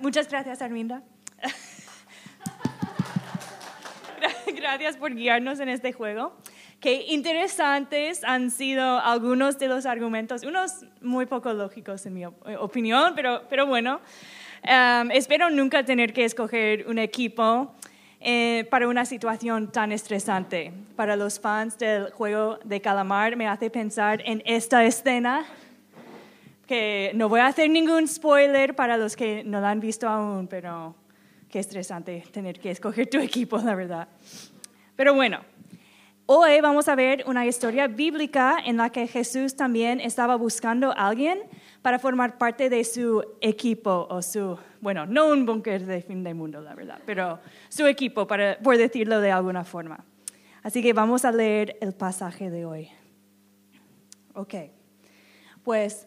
Muchas gracias, Arminda. gracias por guiarnos en este juego. Qué interesantes han sido algunos de los argumentos, unos muy poco lógicos en mi opinión, pero, bueno. Um, espero nunca tener que escoger un equipo eh, para una situación tan estresante. Para los fans del juego de calamar me hace pensar en esta escena, que no voy a hacer ningún spoiler para los que no la han visto aún, pero qué estresante tener que escoger tu equipo, la verdad. Pero bueno, hoy vamos a ver una historia bíblica en la que Jesús también estaba buscando a alguien para formar parte de su equipo o su, bueno, no un búnker de fin del mundo, la verdad, pero su equipo, para, por decirlo de alguna forma. Así que vamos a leer el pasaje de hoy. Ok, pues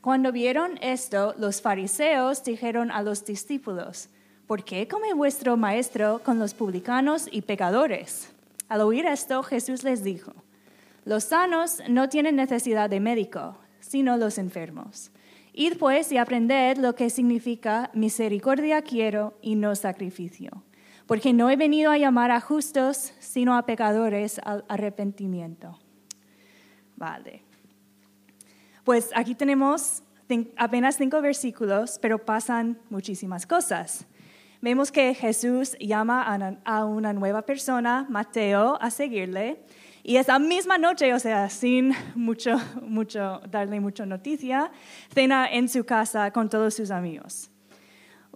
Cuando vieron esto, los fariseos dijeron a los discípulos, ¿por qué come vuestro maestro con los publicanos y pecadores? Al oír esto, Jesús les dijo, los sanos no tienen necesidad de médico, sino los enfermos. Id pues y aprended lo que significa misericordia quiero y no sacrificio, porque no he venido a llamar a justos, sino a pecadores al arrepentimiento. Vale. Pues aquí tenemos apenas cinco versículos, pero pasan muchísimas cosas. Vemos que Jesús llama a una nueva persona, Mateo, a seguirle. Y esa misma noche, o sea, sin mucho, mucho, darle mucha noticia, cena en su casa con todos sus amigos.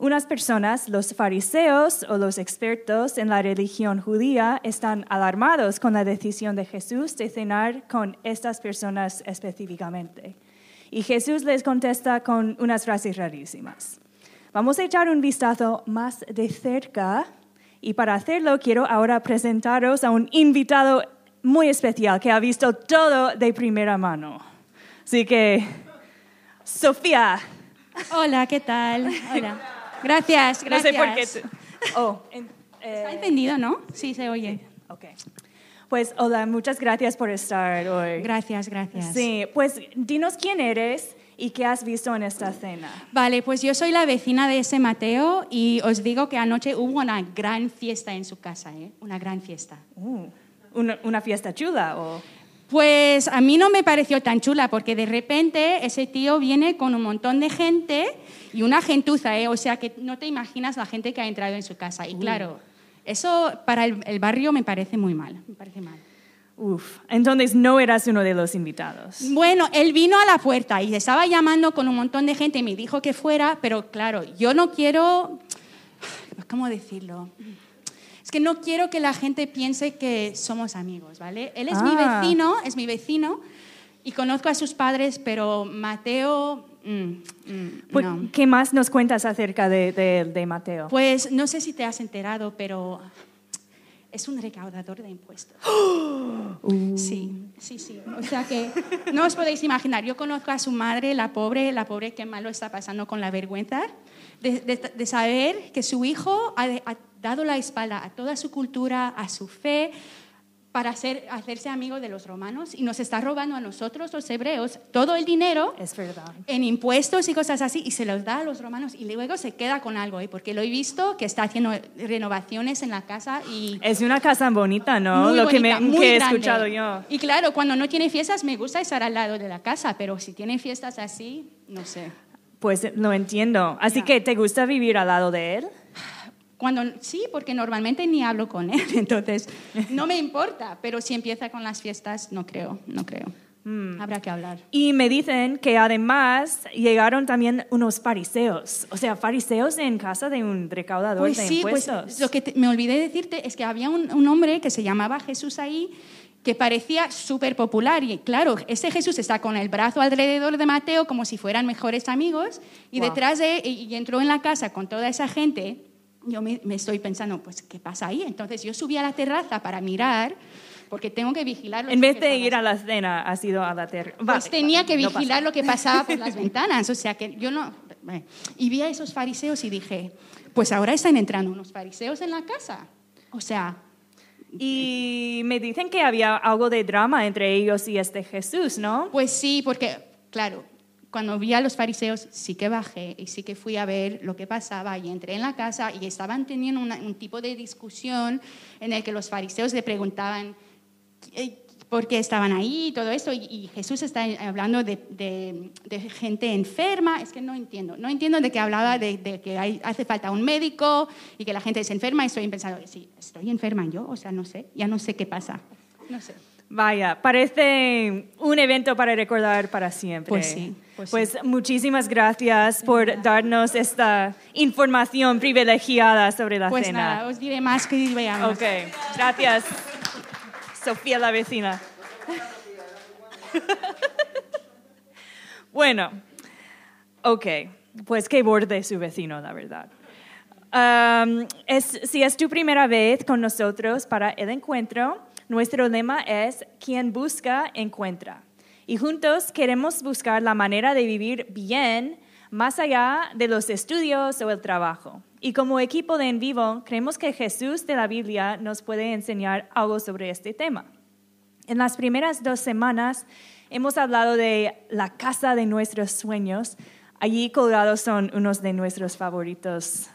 Unas personas, los fariseos o los expertos en la religión judía, están alarmados con la decisión de Jesús de cenar con estas personas específicamente. Y Jesús les contesta con unas frases rarísimas. Vamos a echar un vistazo más de cerca y para hacerlo quiero ahora presentaros a un invitado muy especial que ha visto todo de primera mano. Así que, Sofía. Hola, ¿qué tal? Hola. Gracias, gracias. No sé por qué. Oh, eh, Está encendido, ¿no? Sí, se oye. Ok. Pues hola, muchas gracias por estar hoy. Gracias, gracias. Sí, pues dinos quién eres y qué has visto en esta cena. Vale, pues yo soy la vecina de ese Mateo y os digo que anoche hubo una gran fiesta en su casa, ¿eh? Una gran fiesta. Uh una, fiesta chula o... Pues a mí no me pareció tan chula porque de repente ese tío viene con un montón de gente y una gentuza, ¿eh? o sea que no te imaginas la gente que ha entrado en su casa. Y claro, eso para el, barrio me parece muy mal, me parece mal. Uf, entonces no eras uno de los invitados. Bueno, él vino a la puerta y estaba llamando con un montón de gente y me dijo que fuera, pero claro, yo no quiero, ¿cómo decirlo? Que no quiero que la gente piense que somos amigos, ¿vale? Él es mi ah. vecino, es mi vecino, y conozco a sus padres, pero Mateo... Mm, mm, pues, ¿Qué más nos cuentas acerca de, Mateo? Pues no sé si te has enterado, pero es un recaudador de impuestos. Uh. Sí, sí, sí. O sea que no os podéis imaginar. Yo conozco a su madre, la pobre, la pobre que malo está pasando con la vergüenza de, saber que su hijo ha, dado la espalda a toda su cultura, a su fe, para hacerse amigo de los romanos y nos está robando a nosotros, los hebreos, todo el dinero es verdad. en impuestos y cosas así y se los da a los romanos y luego se queda con algo, ¿eh? porque lo he visto que está haciendo renovaciones en la casa y... Es una casa bonita, ¿no? lo que, me, he escuchado yo. Y claro, cuando no tiene fiestas me gusta estar al lado de la casa, pero si tiene fiestas así, no sé. Pues lo entiendo. Así que, ¿te gusta vivir al lado de él? Cuando, sí, porque normalmente ni hablo con él, entonces no me importa, pero si empieza con las fiestas, no creo, no creo. Mm. Habrá que hablar. Y me dicen que además llegaron también unos fariseos, o sea, fariseos en casa de un recaudador pues de sí, pues, impuestos. lo que me olvidé decirte es que había un, un hombre que se llamaba Jesús ahí que parecía súper popular. Y claro, ese Jesús está con el brazo alrededor de Mateo como si fueran mejores amigos y detrás de y entró en la casa con toda esa gente yo me, me estoy pensando, pues, ¿qué pasa ahí? Entonces yo subí a la terraza para mirar, porque tengo que vigilar. lo En vez de ir a la cena, has ido a la terraza. pues tenía que vigilar lo que pasaba por las ventanas, o sea que yo no... bueno, Y vi a esos fariseos y dije, pues ahora están entrando unos fariseos en la casa. O sea, Y me dicen que había algo de drama entre ellos y este Jesús, ¿no? pues sí, porque, claro, cuando vi a los fariseos sí que bajé y sí que fui a ver lo que pasaba y entré en la casa y estaban teniendo una- un tipo de discusión en el que los fariseos le preguntaban por qué estaban ahí y todo esto y, y Jesús está hablando de, de- de gente enferma, es que no entiendo, no entiendo de que hablaba de, de que hay- hace falta un médico y que la gente se enferma y estoy pensando, sí, estoy enferma yo, o sea, no sé, ya no sé qué pasa, no sé. Vaya, parece un evento para recordar para siempre. Pues sí, pues sí. muchísimas gracias por darnos esta información privilegiada sobre la Pues cena. nada, os diré más que veamos. Ok, gracias. Sofía la vecina. bueno, ok, pues que borde su vecino, la verdad. Si es tu primera vez con nosotros para el encuentro, nuestro lema es quien busca, encuentra. Y juntos queremos buscar la manera de vivir bien más allá de los estudios o el trabajo. Y como equipo de En Vivo, creemos que Jesús de la Biblia nos puede enseñar algo sobre este tema. En las primeras dos semanas hemos hablado de la casa de nuestros sueños. Allí colgados son unos de nuestros favoritos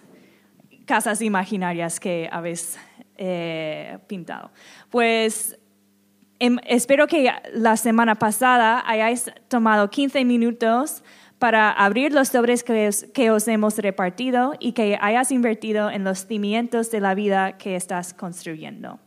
casas imaginarias que habéis eh, pintado. Pues em, espero que la semana pasada hayáis tomado 15 minutos para abrir los sobres que os, que os hemos repartido y que hayas invertido en los cimientos de la vida que estás construyendo.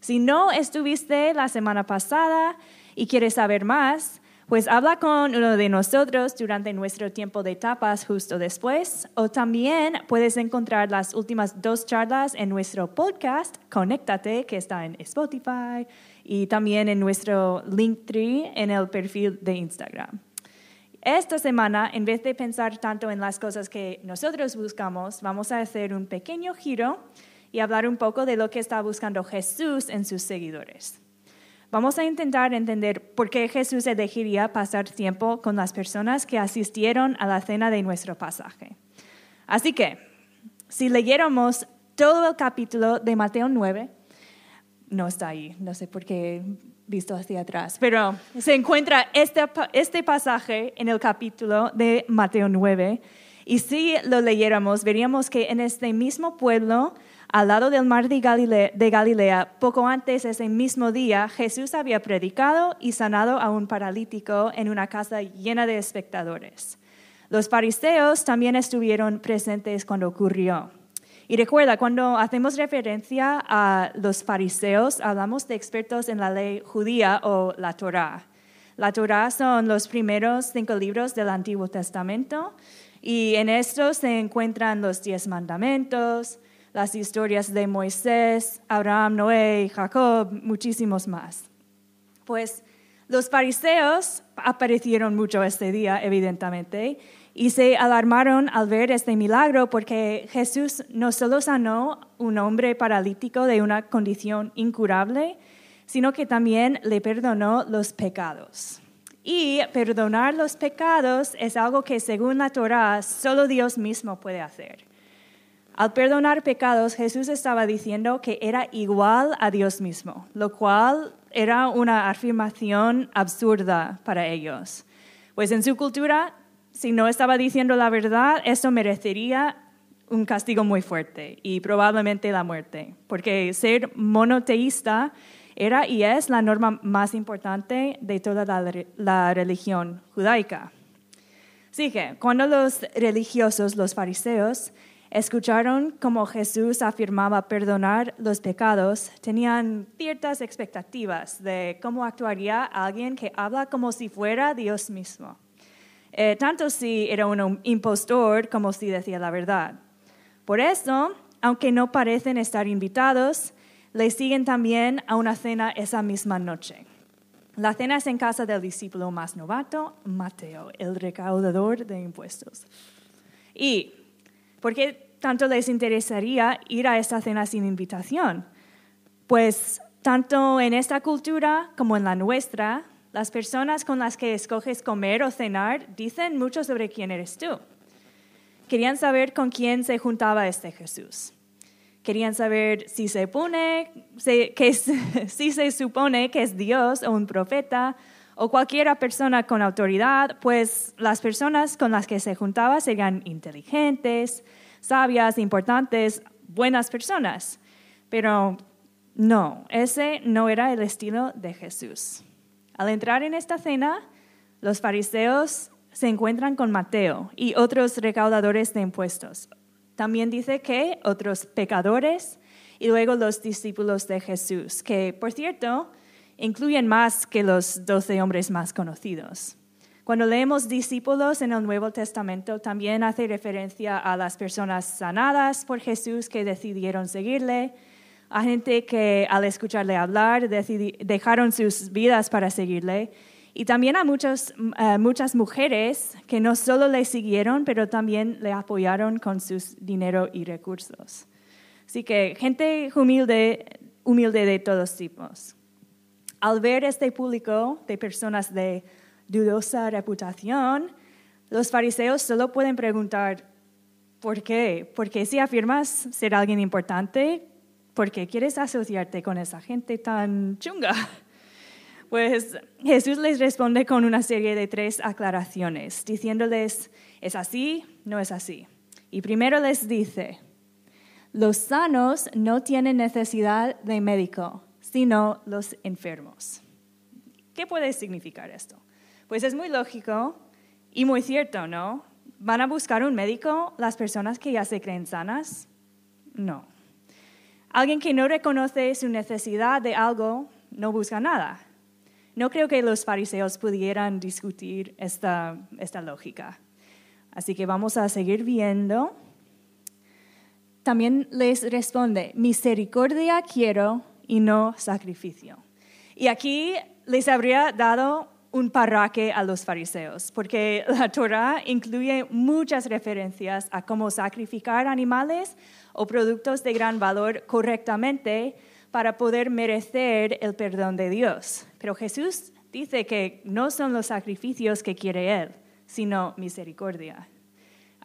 Si no estuviste la semana pasada y quieres saber más, pues habla con uno de nosotros durante nuestro tiempo de tapas justo después. O también puedes encontrar las últimas dos charlas en nuestro podcast, Conéctate, que está en Spotify, y también en nuestro Linktree en el perfil de Instagram. Esta semana, en vez de pensar tanto en las cosas que nosotros buscamos, vamos a hacer un pequeño giro y hablar un poco de lo que está buscando Jesús en sus seguidores. Vamos a intentar entender por qué Jesús elegiría pasar tiempo con las personas que asistieron a la cena de nuestro pasaje. Así que, si leyéramos todo el capítulo de Mateo 9, no está ahí, no sé por qué visto hacia atrás, pero se encuentra este, este pasaje en el capítulo de Mateo 9 y si lo leyéramos veríamos que en este mismo pueblo, al lado del mar de Galilea, poco antes ese mismo día, Jesús había predicado y sanado a un paralítico en una casa llena de espectadores. Los fariseos también estuvieron presentes cuando ocurrió. Y recuerda, cuando hacemos referencia a los fariseos, hablamos de expertos en la ley judía o la Torá. La Torá son los primeros cinco libros del Antiguo Testamento y en estos se encuentran los diez mandamientos, las historias de Moisés, Abraham, Noé, Jacob, muchísimos más. Pues los fariseos aparecieron mucho este día, evidentemente, y se alarmaron al ver este milagro porque Jesús no solo sanó un hombre paralítico de una condición incurable, sino que también le perdonó los pecados. Y perdonar los pecados es algo que según la Torá solo Dios mismo puede hacer. Al perdonar pecados, Jesús estaba diciendo que era igual a Dios mismo, lo cual era una afirmación absurda para ellos. Pues en su cultura, si no estaba diciendo la verdad, eso merecería un castigo muy fuerte y probablemente la muerte, porque ser monoteísta era y es la norma más importante de toda la, religión judaica. Así que cuando los religiosos, los fariseos, escucharon cómo Jesús afirmaba perdonar los pecados, tenían ciertas expectativas de cómo actuaría alguien que habla como si fuera Dios mismo. Eh, tanto si era un impostor como si decía la verdad. Por eso, aunque no parecen estar invitados, le siguen también a una cena esa misma noche. La cena es en casa del discípulo más novato, Mateo, el recaudador de impuestos. ¿Y por qué tanto les interesaría ir a esta cena sin invitación? Pues tanto en esta cultura como en la nuestra, las personas con las que escoges comer o cenar dicen mucho sobre quién eres tú. Querían saber con quién se juntaba este Jesús. Querían saber si se, supone que es Dios o un profeta o cualquier persona con autoridad, pues las personas con las que se juntaba serían inteligentes, sabias, importantes, buenas personas. Pero no, ese no era el estilo de Jesús. Al entrar en esta cena, los fariseos se encuentran con Mateo y otros recaudadores de impuestos. También dice que otros pecadores y luego los discípulos de Jesús, que por cierto incluyen más que los doce hombres más conocidos. Cuando leemos discípulos en el Nuevo Testamento, también hace referencia a las personas sanadas por Jesús que decidieron seguirle, a gente que al escucharle hablar dejaron sus vidas para seguirle, y también a muchas, eh, muchas mujeres que no solo le siguieron, pero también le apoyaron con sus dinero y recursos. Así que gente humilde, humilde de todos tipos. Al ver este público de personas de dudosa reputación, los fariseos solo pueden preguntar, ¿por qué? Porque si afirmas ser alguien importante, ¿por qué quieres asociarte con esa gente tan chunga? Pues Jesús les responde con una serie de tres aclaraciones, diciéndoles, ¿es así? No es así. Y primero les dice, los sanos no tienen necesidad de médico, sino los enfermos. ¿Qué puede significar esto? Pues es muy lógico y muy cierto, ¿no? ¿Van a buscar un médico las personas que ya se creen sanas? No. Alguien que no reconoce su necesidad de algo no busca nada. No creo que los fariseos pudieran discutir esta, esta lógica. Así que vamos a seguir viendo. También les responde, misericordia quiero y no sacrificio. Y aquí les habría dado un parraque a los fariseos, porque la Torah incluye muchas referencias a cómo sacrificar animales o productos de gran valor correctamente para poder merecer el perdón de Dios. Pero Jesús dice que no son los sacrificios que quiere Él, sino misericordia.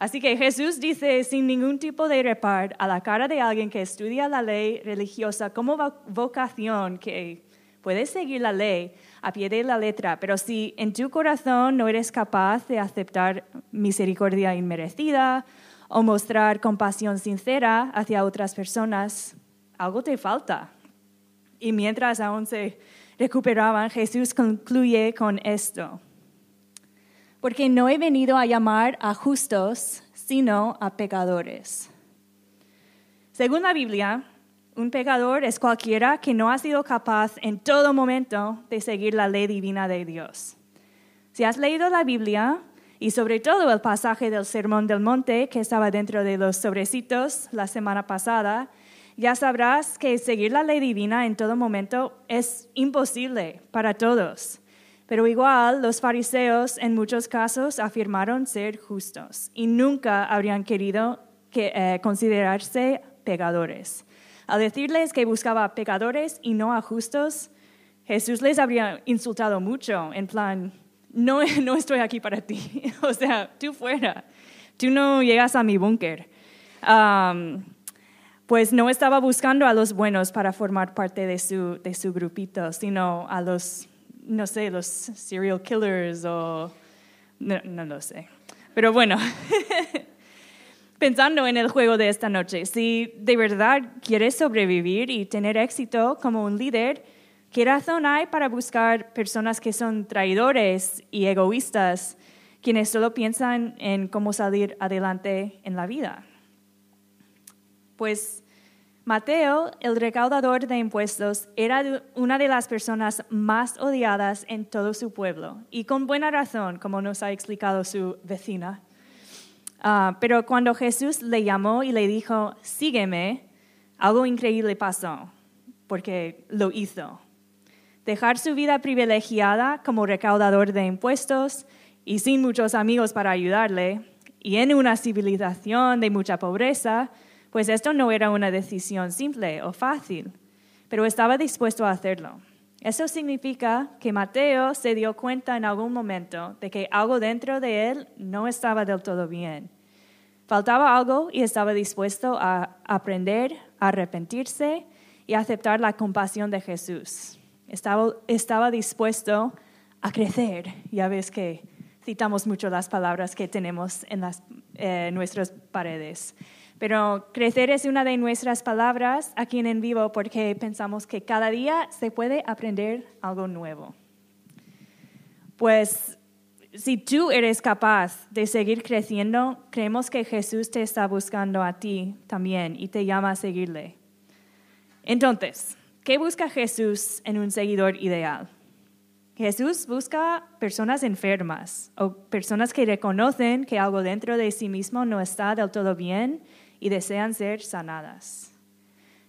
Así que Jesús dice sin ningún tipo de repar a la cara de alguien que estudia la ley religiosa como vocación que puedes seguir la ley a pie de la letra, pero si en tu corazón no eres capaz de aceptar misericordia inmerecida o mostrar compasión sincera hacia otras personas, algo te falta. Y mientras aún se recuperaban, Jesús concluye con esto. Porque no he venido a llamar a justos, sino a pecadores. Según la Biblia, un pecador es cualquiera que no ha sido capaz en todo momento de seguir la ley divina de Dios. Si has leído la Biblia, y sobre todo el pasaje del Sermón del Monte que estaba dentro de los sobrecitos la semana pasada, ya sabrás que seguir la ley divina en todo momento es imposible para todos. Pero igual los fariseos en muchos casos afirmaron ser justos y nunca habrían querido eh, considerarse pecadores. Al decirles que buscaba pecadores y no a justos, Jesús les habría insultado mucho, en plan, no, no estoy aquí para ti, o sea, tú fuera, tú no llegas a mi búnker pues no estaba buscando a los buenos para formar parte de su, de su grupito, sino a los, no sé, los serial killers o... No, no lo sé. Pero bueno, pensando en el juego de esta noche, si de verdad quieres sobrevivir y tener éxito como un líder, ¿qué razón hay para buscar personas que son traidores y egoístas, quienes solo piensan en cómo salir adelante en la vida? Pues Mateo, el recaudador de impuestos, era una de las personas más odiadas en todo su pueblo, y con buena razón, como nos ha explicado su vecina. Ah, pero cuando Jesús le llamó y le dijo, sígueme, algo increíble pasó, porque lo hizo. Dejar su vida privilegiada como recaudador de impuestos y sin muchos amigos para ayudarle, y en una civilización de mucha pobreza, pues esto no era una decisión simple o fácil, pero estaba dispuesto a hacerlo. Eso significa que Mateo se dio cuenta en algún momento de que algo dentro de él no estaba del todo bien. Faltaba algo y estaba dispuesto a aprender, a arrepentirse y a aceptar la compasión de Jesús. Estaba, estaba dispuesto a crecer. Ya ves que citamos mucho las palabras que tenemos en las, eh, nuestras paredes. Pero crecer es una de nuestras palabras aquí en En Vivo porque pensamos que cada día se puede aprender algo nuevo. Pues si tú eres capaz de seguir creciendo, creemos que Jesús te está buscando a ti también y te llama a seguirle. Entonces, ¿qué busca Jesús en un seguidor ideal? Jesús busca personas enfermas o personas que reconocen que algo dentro de sí mismo no está del todo bien y desean ser sanadas.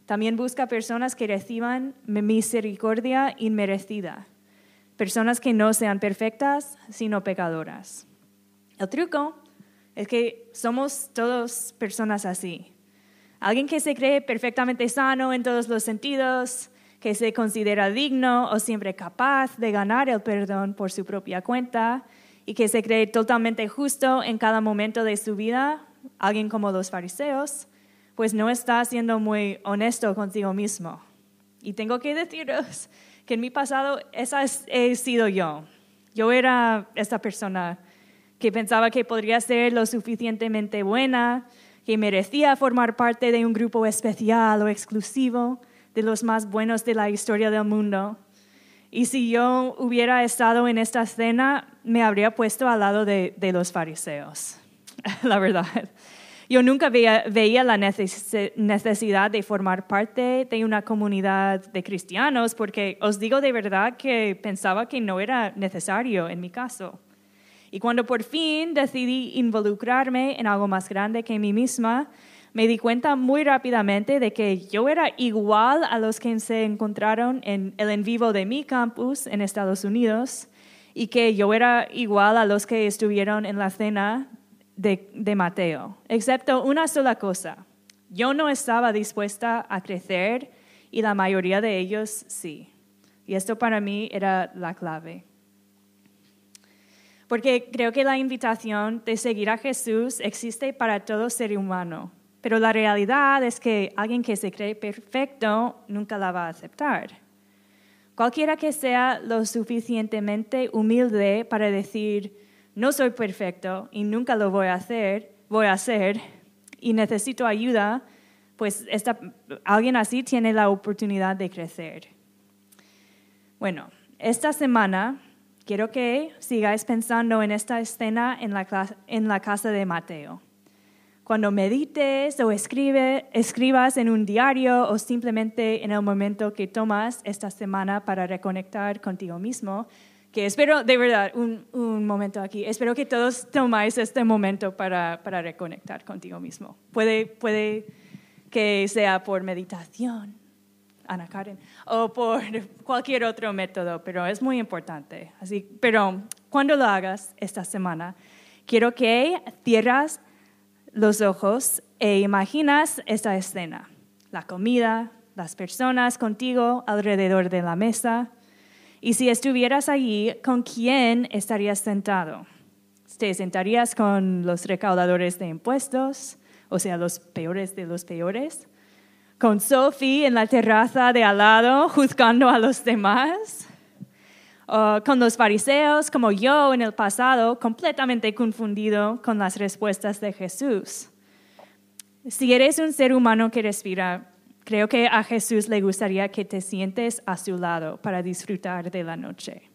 También busca personas que reciban misericordia inmerecida, personas que no sean perfectas, sino pecadoras. El truco es que somos todos personas así. Alguien que se cree perfectamente sano en todos los sentidos, que se considera digno o siempre capaz de ganar el perdón por su propia cuenta y que se cree totalmente justo en cada momento de su vida, alguien como los fariseos, pues no está siendo muy honesto consigo mismo. Y tengo que deciros que en mi pasado esa he sido yo. Yo era esta persona que pensaba que podría ser lo suficientemente buena, que merecía formar parte de un grupo especial o exclusivo, de los más buenos de la historia del mundo. Y si yo hubiera estado en esta escena, me habría puesto al lado de, los fariseos, la verdad. Yo nunca veía, la necesidad de formar parte de una comunidad de cristianos porque os digo de verdad que pensaba que no era necesario en mi caso. Y cuando por fin decidí involucrarme en algo más grande que mí misma, me di cuenta muy rápidamente de que yo era igual a los que se encontraron en el en vivo de mi campus en Estados Unidos y que yo era igual a los que estuvieron en la cena de, Mateo, excepto una sola cosa. Yo no estaba dispuesta a crecer y la mayoría de ellos sí. Y esto para mí era la clave. Porque creo que la invitación de seguir a Jesús existe para todo ser humano pero la realidad es que alguien que se cree perfecto nunca la va a aceptar. Cualquiera que sea lo suficientemente humilde para decir, no soy perfecto y nunca lo voy a hacer, voy a hacer y necesito ayuda, pues alguien así tiene la oportunidad de crecer. Bueno, esta semana quiero que sigáis pensando en esta escena en la casa de Mateo. Cuando medites o escribas en un diario o simplemente en el momento que tomas esta semana para reconectar contigo mismo, que espero, de verdad, un, un momento aquí, espero que todos tomáis este momento para, para reconectar contigo mismo. Puede, puede que sea por meditación, Ana Karen, o por cualquier otro método, pero es muy importante. Así, pero cuando lo hagas esta semana, quiero que cierras los ojos e imaginas esta escena, la comida, las personas contigo alrededor de la mesa. Y si estuvieras allí, ¿con quién estarías sentado? ¿Te sentarías con los recaudadores de impuestos? O sea, los peores de los peores. ¿Con Sophie en la terraza de al lado, juzgando a los demás? con los fariseos, como yo en el pasado, completamente confundido con las respuestas de Jesús. Si eres un ser humano que respira, creo que a Jesús le gustaría que te sientes a su lado para disfrutar de la noche.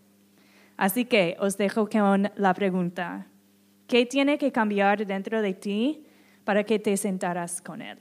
Así que os dejo con la pregunta, ¿qué tiene que cambiar dentro de ti para que te sentaras con Él?